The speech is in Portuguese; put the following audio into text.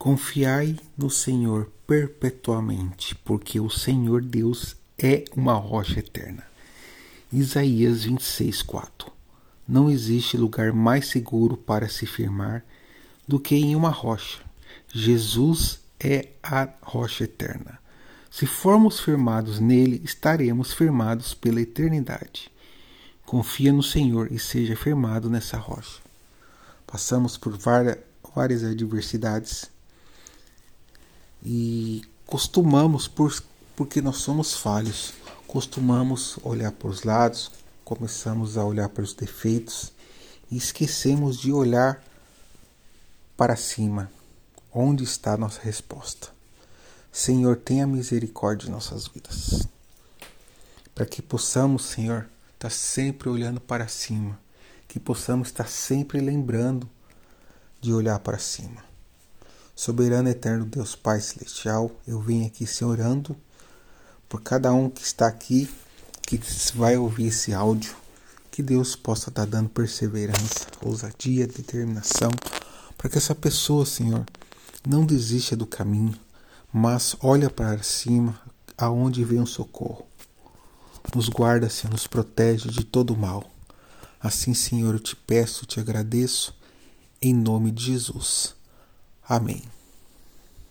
Confiai no Senhor perpetuamente, porque o Senhor Deus é uma rocha eterna. Isaías 26, 4 Não existe lugar mais seguro para se firmar do que em uma rocha. Jesus é a rocha eterna. Se formos firmados nele, estaremos firmados pela eternidade. Confia no Senhor e seja firmado nessa rocha. Passamos por várias, adversidades e costumamos, por, porque nós somos falhos, costumamos olhar para os lados, começamos a olhar para os defeitos e esquecemos de olhar para cima, onde está a nossa resposta. Senhor, tenha misericórdia de nossas vidas. Para que possamos, Senhor, estar sempre olhando para cima, que possamos estar sempre lembrando de olhar para cima. Soberano eterno Deus Pai Celestial, eu venho aqui se orando por cada um que está aqui, que vai ouvir esse áudio, que Deus possa estar dando perseverança, ousadia, determinação, para que essa pessoa, Senhor, não desista do caminho, mas olha para cima, aonde vem o socorro. Nos guarda, Senhor, nos protege de todo mal. Assim, Senhor, eu te peço, te agradeço, em nome de Jesus. Amém.